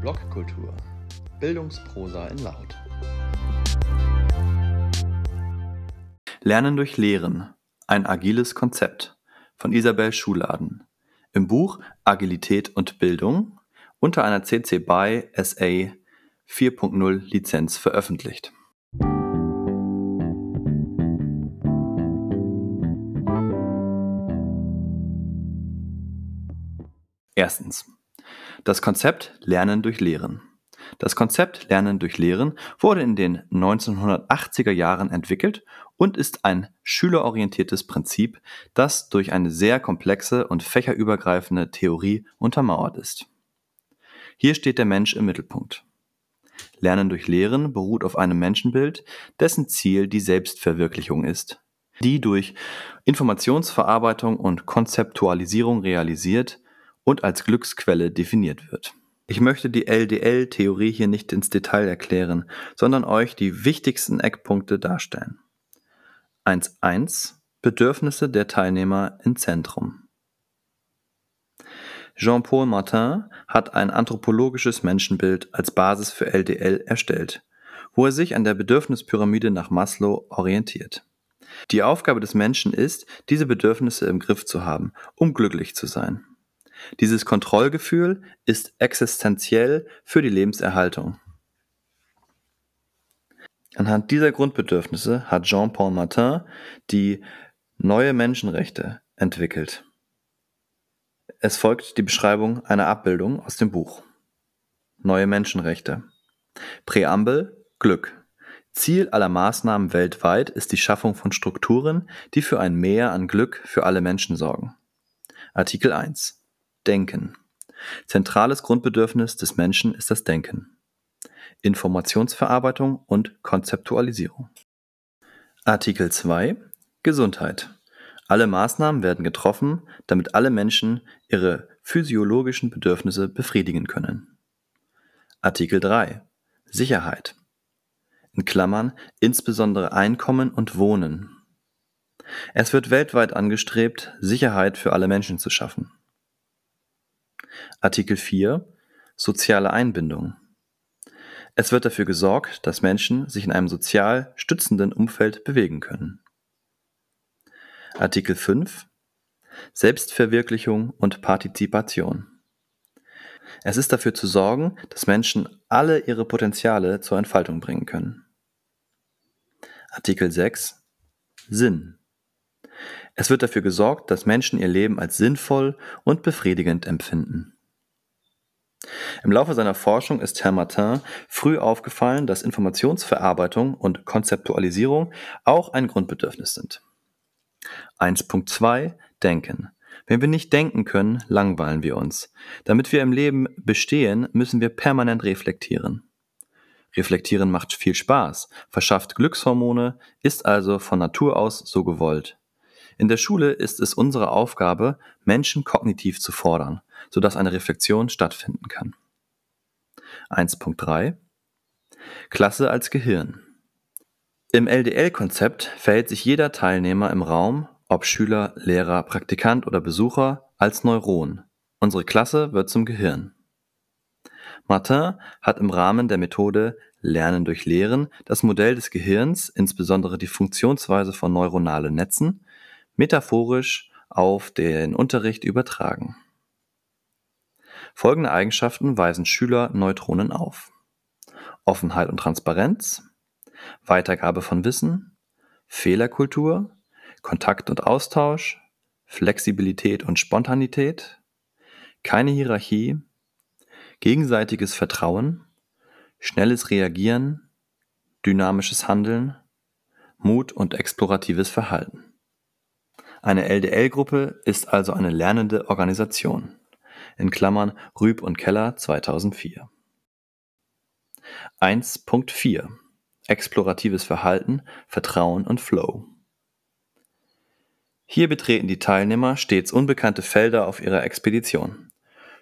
Blogkultur. Bildungsprosa in Laut. Lernen durch Lehren. Ein agiles Konzept von Isabel Schuladen. Im Buch Agilität und Bildung unter einer CC BY SA 4.0 Lizenz veröffentlicht. Erstens. Das Konzept Lernen durch Lehren. Das Konzept Lernen durch Lehren wurde in den 1980er Jahren entwickelt und ist ein schülerorientiertes Prinzip, das durch eine sehr komplexe und fächerübergreifende Theorie untermauert ist. Hier steht der Mensch im Mittelpunkt. Lernen durch Lehren beruht auf einem Menschenbild, dessen Ziel die Selbstverwirklichung ist, die durch Informationsverarbeitung und Konzeptualisierung realisiert und als Glücksquelle definiert wird. Ich möchte die LDL-Theorie hier nicht ins Detail erklären, sondern euch die wichtigsten Eckpunkte darstellen. 1.1 Bedürfnisse der Teilnehmer im Zentrum. Jean-Paul Martin hat ein anthropologisches Menschenbild als Basis für LDL erstellt, wo er sich an der Bedürfnispyramide nach Maslow orientiert. Die Aufgabe des Menschen ist, diese Bedürfnisse im Griff zu haben, um glücklich zu sein. Dieses Kontrollgefühl ist existenziell für die Lebenserhaltung. Anhand dieser Grundbedürfnisse hat Jean-Paul Martin die neue Menschenrechte entwickelt. Es folgt die Beschreibung einer Abbildung aus dem Buch. Neue Menschenrechte. Präambel Glück. Ziel aller Maßnahmen weltweit ist die Schaffung von Strukturen, die für ein Mehr an Glück für alle Menschen sorgen. Artikel 1. Denken. Zentrales Grundbedürfnis des Menschen ist das Denken. Informationsverarbeitung und Konzeptualisierung. Artikel 2 Gesundheit. Alle Maßnahmen werden getroffen, damit alle Menschen ihre physiologischen Bedürfnisse befriedigen können. Artikel 3 Sicherheit. In Klammern insbesondere Einkommen und Wohnen. Es wird weltweit angestrebt, Sicherheit für alle Menschen zu schaffen. Artikel 4 Soziale Einbindung. Es wird dafür gesorgt, dass Menschen sich in einem sozial stützenden Umfeld bewegen können. Artikel 5 Selbstverwirklichung und Partizipation. Es ist dafür zu sorgen, dass Menschen alle ihre Potenziale zur Entfaltung bringen können. Artikel 6 Sinn. Es wird dafür gesorgt, dass Menschen ihr Leben als sinnvoll und befriedigend empfinden. Im Laufe seiner Forschung ist Herr Martin früh aufgefallen, dass Informationsverarbeitung und Konzeptualisierung auch ein Grundbedürfnis sind. 1.2 Denken. Wenn wir nicht denken können, langweilen wir uns. Damit wir im Leben bestehen, müssen wir permanent reflektieren. Reflektieren macht viel Spaß, verschafft Glückshormone, ist also von Natur aus so gewollt. In der Schule ist es unsere Aufgabe, Menschen kognitiv zu fordern, sodass eine Reflexion stattfinden kann. 1.3 Klasse als Gehirn. Im LDL-Konzept verhält sich jeder Teilnehmer im Raum, ob Schüler, Lehrer, Praktikant oder Besucher, als Neuron. Unsere Klasse wird zum Gehirn. Martin hat im Rahmen der Methode Lernen durch Lehren das Modell des Gehirns, insbesondere die Funktionsweise von neuronalen Netzen, metaphorisch auf den Unterricht übertragen. Folgende Eigenschaften weisen Schüler Neutronen auf. Offenheit und Transparenz, Weitergabe von Wissen, Fehlerkultur, Kontakt und Austausch, Flexibilität und Spontanität, keine Hierarchie, gegenseitiges Vertrauen, schnelles Reagieren, dynamisches Handeln, Mut und exploratives Verhalten. Eine LDL-Gruppe ist also eine lernende Organisation. In Klammern Rüb und Keller 2004. 1.4 Exploratives Verhalten, Vertrauen und Flow. Hier betreten die Teilnehmer stets unbekannte Felder auf ihrer Expedition.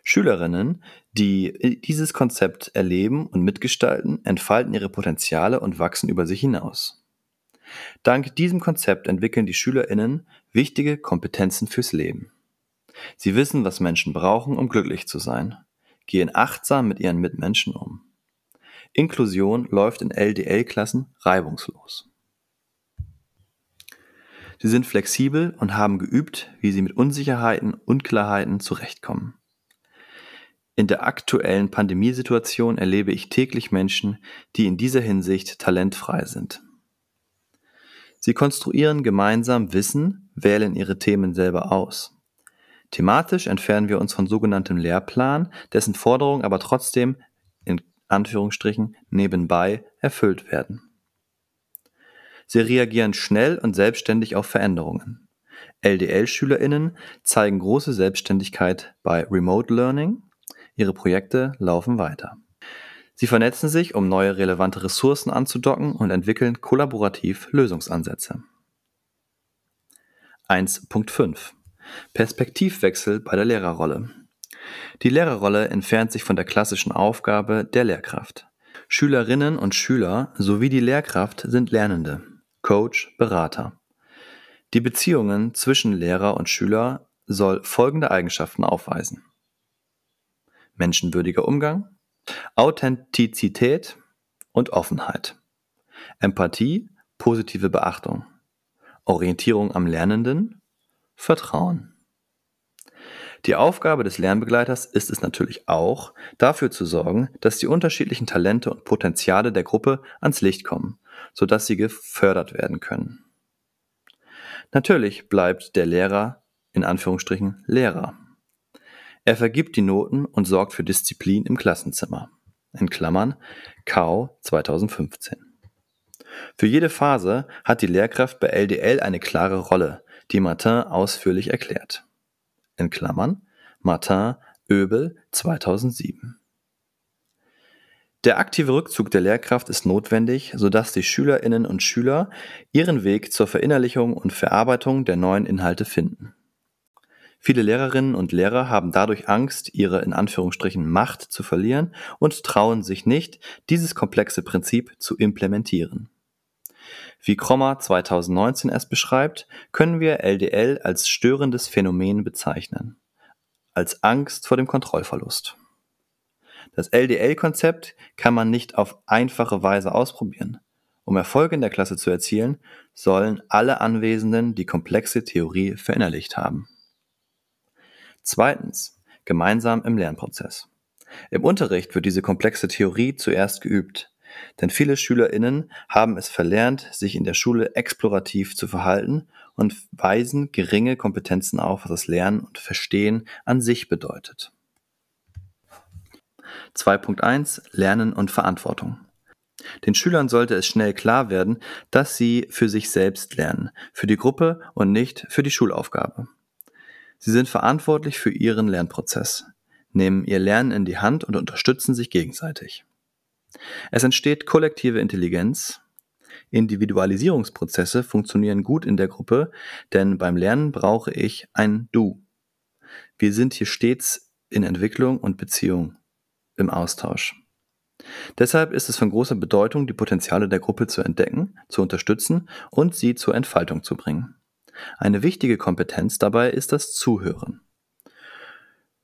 Schülerinnen, die dieses Konzept erleben und mitgestalten, entfalten ihre Potenziale und wachsen über sich hinaus. Dank diesem Konzept entwickeln die SchülerInnen wichtige Kompetenzen fürs Leben. Sie wissen, was Menschen brauchen, um glücklich zu sein. gehen achtsam mit ihren Mitmenschen um. Inklusion läuft in LDL-Klassen reibungslos. Sie sind flexibel und haben geübt, wie sie mit Unsicherheiten, Unklarheiten zurechtkommen. In der aktuellen Pandemiesituation erlebe ich täglich Menschen, die in dieser Hinsicht talentfrei sind. Sie konstruieren gemeinsam Wissen, wählen ihre Themen selber aus. Thematisch entfernen wir uns von sogenanntem Lehrplan, dessen Forderungen aber trotzdem in Anführungsstrichen nebenbei erfüllt werden. Sie reagieren schnell und selbstständig auf Veränderungen. LDL-SchülerInnen zeigen große Selbstständigkeit bei Remote Learning. Ihre Projekte laufen weiter. Sie vernetzen sich, um neue relevante Ressourcen anzudocken und entwickeln kollaborativ Lösungsansätze. 1.5 Perspektivwechsel bei der Lehrerrolle. Die Lehrerrolle entfernt sich von der klassischen Aufgabe der Lehrkraft. Schülerinnen und Schüler sowie die Lehrkraft sind Lernende, Coach, Berater. Die Beziehungen zwischen Lehrer und Schüler soll folgende Eigenschaften aufweisen. Menschenwürdiger Umgang, Authentizität und Offenheit, Empathie, positive Beachtung, Orientierung am Lernenden, Vertrauen. Die Aufgabe des Lernbegleiters ist es natürlich auch, dafür zu sorgen, dass die unterschiedlichen Talente und Potenziale der Gruppe ans Licht kommen, sodass sie gefördert werden können. Natürlich bleibt der Lehrer in Anführungsstrichen Lehrer. Er vergibt die Noten und sorgt für Disziplin im Klassenzimmer. In Klammern KAU 2015. Für jede Phase hat die Lehrkraft bei LDL eine klare Rolle, die Martin ausführlich erklärt. In Klammern Martin Oebel 2007. Der aktive Rückzug der Lehrkraft ist notwendig, sodass die Schülerinnen und Schüler ihren Weg zur Verinnerlichung und Verarbeitung der neuen Inhalte finden. Viele Lehrerinnen und Lehrer haben dadurch Angst, ihre in Anführungsstrichen Macht zu verlieren und trauen sich nicht, dieses komplexe Prinzip zu implementieren. Wie Krommer 2019 es beschreibt, können wir LDL als störendes Phänomen bezeichnen, als Angst vor dem Kontrollverlust. Das LDL-Konzept kann man nicht auf einfache Weise ausprobieren. Um Erfolge in der Klasse zu erzielen, sollen alle Anwesenden die komplexe Theorie verinnerlicht haben. Zweitens, gemeinsam im Lernprozess. Im Unterricht wird diese komplexe Theorie zuerst geübt. Denn viele SchülerInnen haben es verlernt, sich in der Schule explorativ zu verhalten und weisen geringe Kompetenzen auf, was das Lernen und Verstehen an sich bedeutet. 2.1 Lernen und Verantwortung. Den Schülern sollte es schnell klar werden, dass sie für sich selbst lernen, für die Gruppe und nicht für die Schulaufgabe. Sie sind verantwortlich für ihren Lernprozess, nehmen ihr Lernen in die Hand und unterstützen sich gegenseitig. Es entsteht kollektive Intelligenz. Individualisierungsprozesse funktionieren gut in der Gruppe, denn beim Lernen brauche ich ein Du. Wir sind hier stets in Entwicklung und Beziehung, im Austausch. Deshalb ist es von großer Bedeutung, die Potenziale der Gruppe zu entdecken, zu unterstützen und sie zur Entfaltung zu bringen. Eine wichtige Kompetenz dabei ist das Zuhören.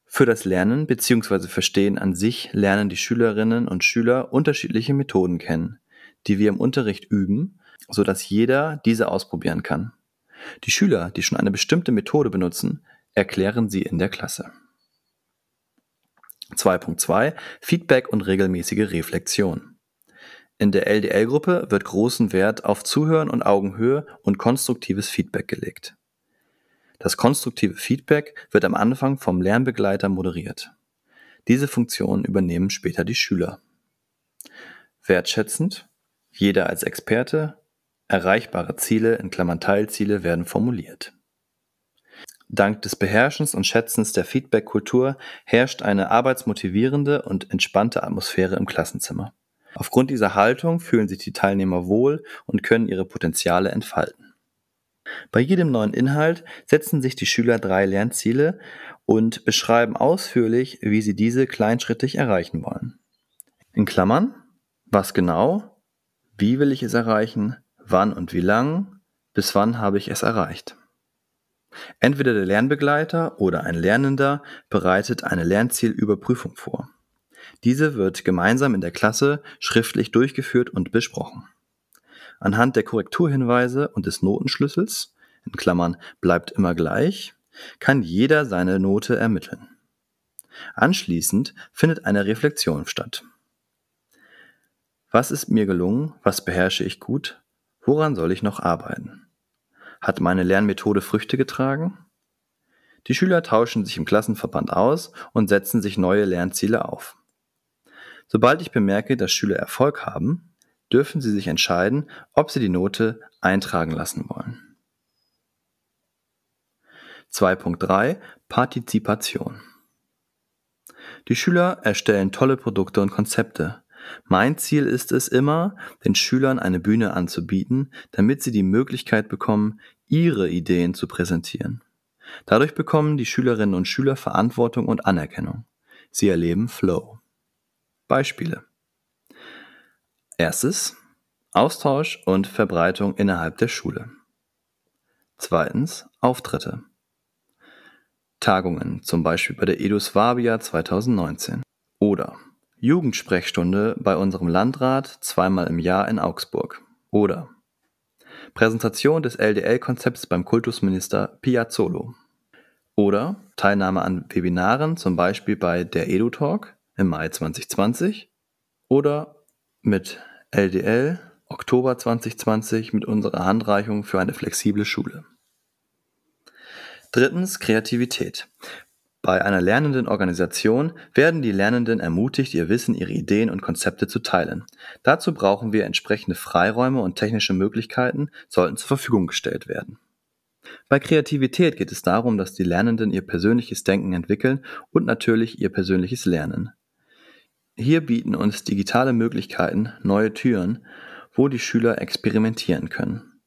Für das Lernen bzw. Verstehen an sich lernen die Schülerinnen und Schüler unterschiedliche Methoden kennen, die wir im Unterricht üben, so dass jeder diese ausprobieren kann. Die Schüler, die schon eine bestimmte Methode benutzen, erklären sie in der Klasse. 2.2 Feedback und regelmäßige Reflexion. In der LDL-Gruppe wird großen Wert auf Zuhören und Augenhöhe und konstruktives Feedback gelegt. Das konstruktive Feedback wird am Anfang vom Lernbegleiter moderiert. Diese Funktion übernehmen später die Schüler. Wertschätzend, jeder als Experte, erreichbare Ziele in Klammern Teilziele werden formuliert. Dank des Beherrschens und Schätzens der Feedback-Kultur herrscht eine arbeitsmotivierende und entspannte Atmosphäre im Klassenzimmer. Aufgrund dieser Haltung fühlen sich die Teilnehmer wohl und können ihre Potenziale entfalten. Bei jedem neuen Inhalt setzen sich die Schüler drei Lernziele und beschreiben ausführlich, wie sie diese kleinschrittig erreichen wollen. In Klammern, was genau, wie will ich es erreichen, wann und wie lang, bis wann habe ich es erreicht. Entweder der Lernbegleiter oder ein Lernender bereitet eine Lernzielüberprüfung vor. Diese wird gemeinsam in der Klasse schriftlich durchgeführt und besprochen. Anhand der Korrekturhinweise und des Notenschlüssels, in Klammern bleibt immer gleich, kann jeder seine Note ermitteln. Anschließend findet eine Reflexion statt. Was ist mir gelungen? Was beherrsche ich gut? Woran soll ich noch arbeiten? Hat meine Lernmethode Früchte getragen? Die Schüler tauschen sich im Klassenverband aus und setzen sich neue Lernziele auf. Sobald ich bemerke, dass Schüler Erfolg haben, dürfen sie sich entscheiden, ob sie die Note eintragen lassen wollen. 2.3 Partizipation Die Schüler erstellen tolle Produkte und Konzepte. Mein Ziel ist es immer, den Schülern eine Bühne anzubieten, damit sie die Möglichkeit bekommen, ihre Ideen zu präsentieren. Dadurch bekommen die Schülerinnen und Schüler Verantwortung und Anerkennung. Sie erleben Flow. Beispiele. Erstes. Austausch und Verbreitung innerhalb der Schule. Zweitens. Auftritte. Tagungen, zum Beispiel bei der Edusvabia 2019. Oder Jugendsprechstunde bei unserem Landrat zweimal im Jahr in Augsburg. Oder Präsentation des LDL-Konzepts beim Kultusminister Piazzolo. Oder Teilnahme an Webinaren, zum Beispiel bei der EduTalk im Mai 2020. Oder mit LDL Oktober 2020 mit unserer Handreichung für eine flexible Schule. Drittens Kreativität. Bei einer lernenden Organisation werden die Lernenden ermutigt, ihr Wissen, ihre Ideen und Konzepte zu teilen. Dazu brauchen wir entsprechende Freiräume und technische Möglichkeiten sollten zur Verfügung gestellt werden. Bei Kreativität geht es darum, dass die Lernenden ihr persönliches Denken entwickeln und natürlich ihr persönliches Lernen. Hier bieten uns digitale Möglichkeiten neue Türen, wo die Schüler experimentieren können.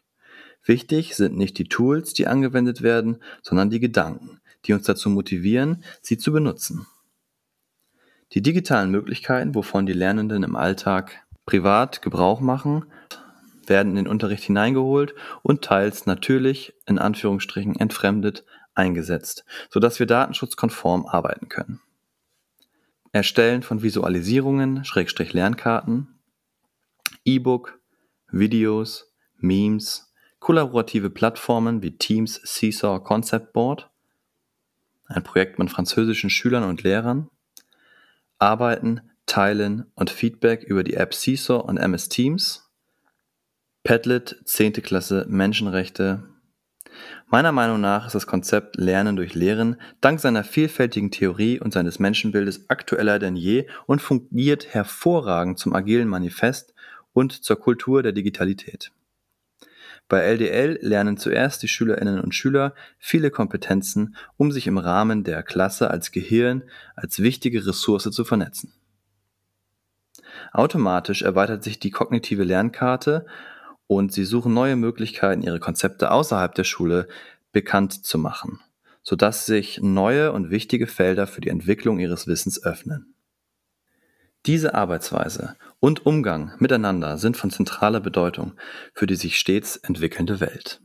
Wichtig sind nicht die Tools, die angewendet werden, sondern die Gedanken, die uns dazu motivieren, sie zu benutzen. Die digitalen Möglichkeiten, wovon die Lernenden im Alltag privat Gebrauch machen, werden in den Unterricht hineingeholt und teils natürlich in Anführungsstrichen entfremdet eingesetzt, sodass wir datenschutzkonform arbeiten können. Erstellen von Visualisierungen, Schrägstrich Lernkarten, E-Book, Videos, Memes, kollaborative Plattformen wie Teams Seesaw Concept Board, ein Projekt mit französischen Schülern und Lehrern, Arbeiten, Teilen und Feedback über die App Seesaw und MS Teams, Padlet, 10. Klasse Menschenrechte. Meiner Meinung nach ist das Konzept Lernen durch Lehren dank seiner vielfältigen Theorie und seines Menschenbildes aktueller denn je und fungiert hervorragend zum agilen Manifest und zur Kultur der Digitalität. Bei LDL lernen zuerst die Schülerinnen und Schüler viele Kompetenzen, um sich im Rahmen der Klasse als Gehirn als wichtige Ressource zu vernetzen. Automatisch erweitert sich die kognitive Lernkarte und sie suchen neue Möglichkeiten, ihre Konzepte außerhalb der Schule bekannt zu machen, sodass sich neue und wichtige Felder für die Entwicklung ihres Wissens öffnen. Diese Arbeitsweise und Umgang miteinander sind von zentraler Bedeutung für die sich stets entwickelnde Welt.